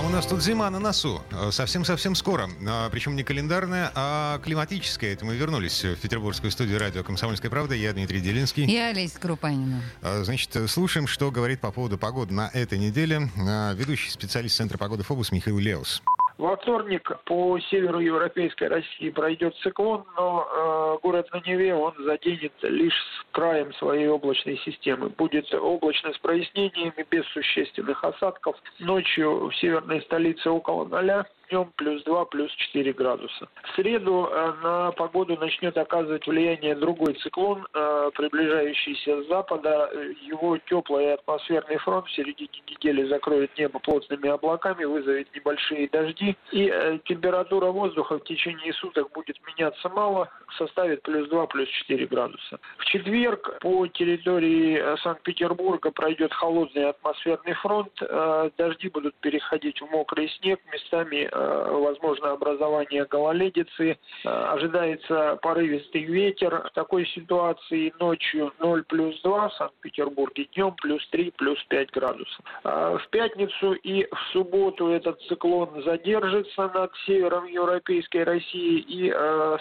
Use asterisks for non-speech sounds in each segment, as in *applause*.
А у нас тут зима на носу. Э, Совсем-совсем скоро. А, Причем не календарная, а климатическая. Это мы вернулись в петербургскую студию радио «Комсомольская правда». Я Дмитрий Делинский. Я Олеся Крупанина. А, Значит, слушаем, что говорит по поводу погоды на этой неделе а, ведущий специалист Центра погоды «Фобус» Михаил Леус. Во вторник по северу европейской России пройдет циклон, но э, город на Неве он заденет лишь с краем своей облачной системы. Будет облачно с прояснениями, без существенных осадков. Ночью в северной столице около ноля, днем плюс 2, плюс 4 градуса. В среду э, на погоду начнет оказывать влияние другой циклон, э, приближающийся с запада. Его теплый атмосферный фронт в середине недели закроет небо плотными облаками, вызовет небольшие дожди. И э, температура воздуха в течение суток будет меняться мало, составит плюс 2, плюс 4 градуса. В четверг по территории э, Санкт-Петербурга пройдет холодный атмосферный фронт. Э, Дожди будут переходить в мокрый снег. Местами э, возможно образование гололедицы. Ожидается порывистый ветер. В такой ситуации ночью 0 плюс 2 в Санкт-Петербурге, днем плюс 3, плюс 5 градусов. В пятницу и в субботу этот циклон задержится над севером Европейской России и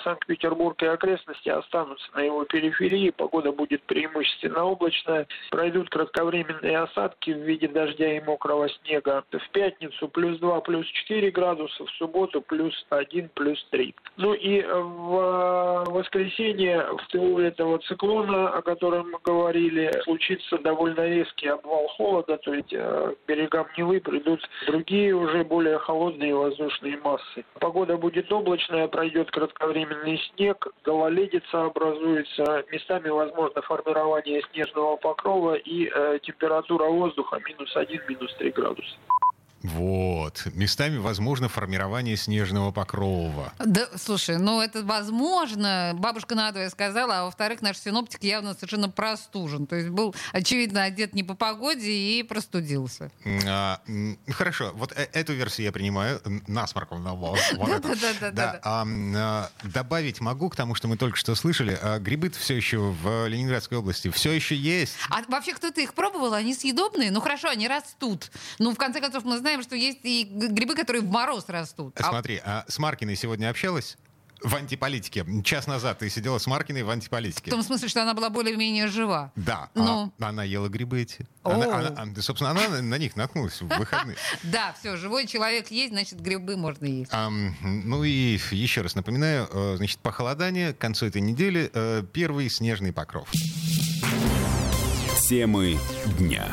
Санкт-Петербург и окрестности останутся на его периферии. Погода будет преимущественно облачная. Пройдут кратковременные осадки в виде дождя и мокрого снега. В пятницу плюс 2, плюс 4 градуса, в субботу плюс 1, плюс 3. Ну и в воскресенье в тылу этого циклона, о котором мы говорили, случится довольно резкий обвал холода, то есть э, к берегам Невы придут другие уже более холодные воздушные массы. Погода будет облачная, пройдет кратковременный снег, гололедица образуется, местами возможно формирование снежного покрова и э, температура воздуха минус 1, минус 3 градуса. Вот. Местами возможно формирование снежного покрова. Да, слушай, ну это возможно, бабушка надвое сказала, а во-вторых, наш синоптик явно совершенно простужен. То есть был, очевидно, одет не по погоде и простудился. А, хорошо, вот э- эту версию я принимаю. Насморк он. *laughs* Да-да-да-да-да. а, а, добавить могу к тому, что мы только что слышали. А, грибы все еще в Ленинградской области все еще есть. А вообще кто-то их пробовал? Они съедобные? Ну хорошо, они растут. Ну, в конце концов, мы знаем, что есть и грибы, которые в мороз растут. А- Смотри, а с Маркиной сегодня общалась? В антиполитике. Час назад ты сидела с Маркиной в в антиполитике. том смысле, что она была более-менее жива. Да, Ну. а она ела грибы эти. Она, она- собственно, она на- на них наткнулась в выходные. *laughs* Да, все, живой человек есть, значит, грибы можно есть. Ну и еще раз напоминаю, э, значит, похолодание к концу этой недели, э, первый снежный покров. Темы дня.